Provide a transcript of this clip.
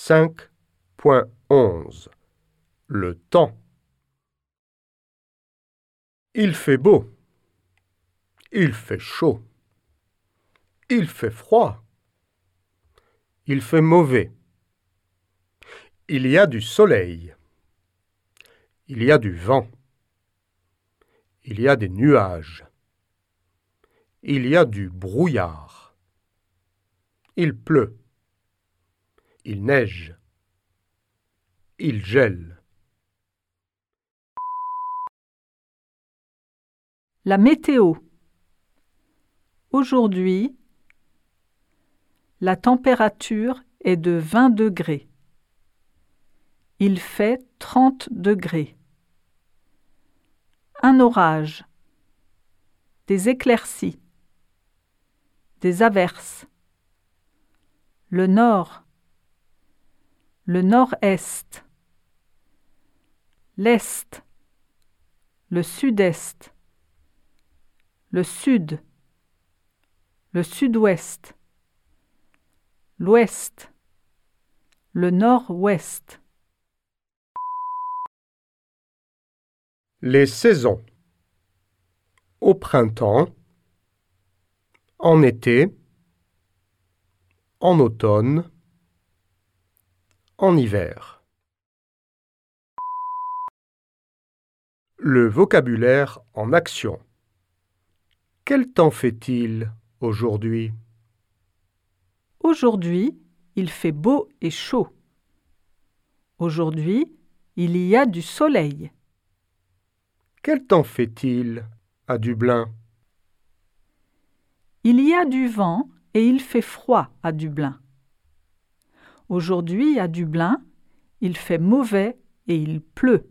5.11 Le temps Il fait beau. Il fait chaud. Il fait froid. Il fait mauvais. Il y a du soleil. Il y a du vent. Il y a des nuages. Il y a du brouillard. Il pleut. Il neige. Il gèle. La météo. Aujourd'hui, la température est de 20 degrés. Il fait 30 degrés. Un orage. Des éclaircies. Des averses. Le nord. Le nord-est. L'est. Le sud-est. Le sud. Le sud-ouest. L'ouest. Le nord-ouest. Les saisons. Au printemps. En été. En automne. En hiver. Le vocabulaire en action. Quel temps fait-il aujourd'hui? Aujourd'hui, il fait beau et chaud. Aujourd'hui, il y a du soleil. Quel temps fait-il à Dublin? Il y a du vent et il fait froid à Dublin. Aujourd'hui, à Dublin, il fait mauvais et il pleut.